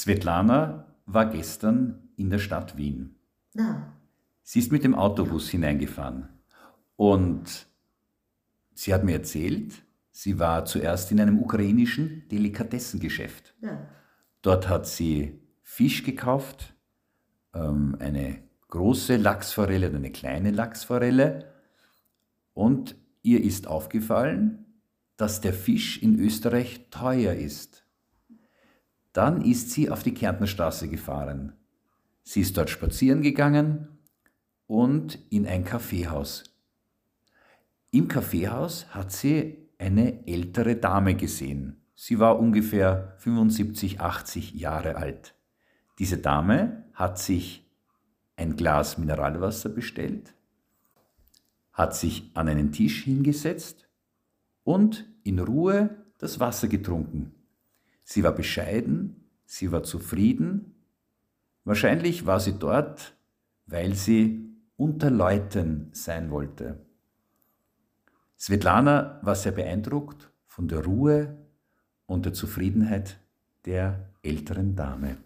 Svetlana war gestern in der Stadt Wien. Na, Sie ist mit dem Autobus hineingefahren und sie hat mir erzählt, sie war zuerst in einem ukrainischen Delikatessengeschäft. na, Dort hat sie Fisch gekauft, ähm, eine große Lachsforelle und eine kleine Lachsforelle. Und ihr ist aufgefallen, dass der Fisch in Österreich teuer ist. Dann ist sie auf die Kärntnerstraße gefahren. Sie ist dort spazieren gegangen und in ein Kaffeehaus. Im Kaffeehaus hat sie eine ältere Dame gesehen. Sie war ungefähr 75, 80 Jahre alt. Diese Dame hat sich ein Glas Mineralwasser bestellt, hat sich an einen Tisch hingesetzt und in Ruhe das Wasser getrunken. Sie war bescheiden, sie war zufrieden. Wahrscheinlich war sie dort, weil sie unter Leuten sein wollte. Svetlana war sehr beeindruckt von der Ruhe und der Zufriedenheit der älteren Dame.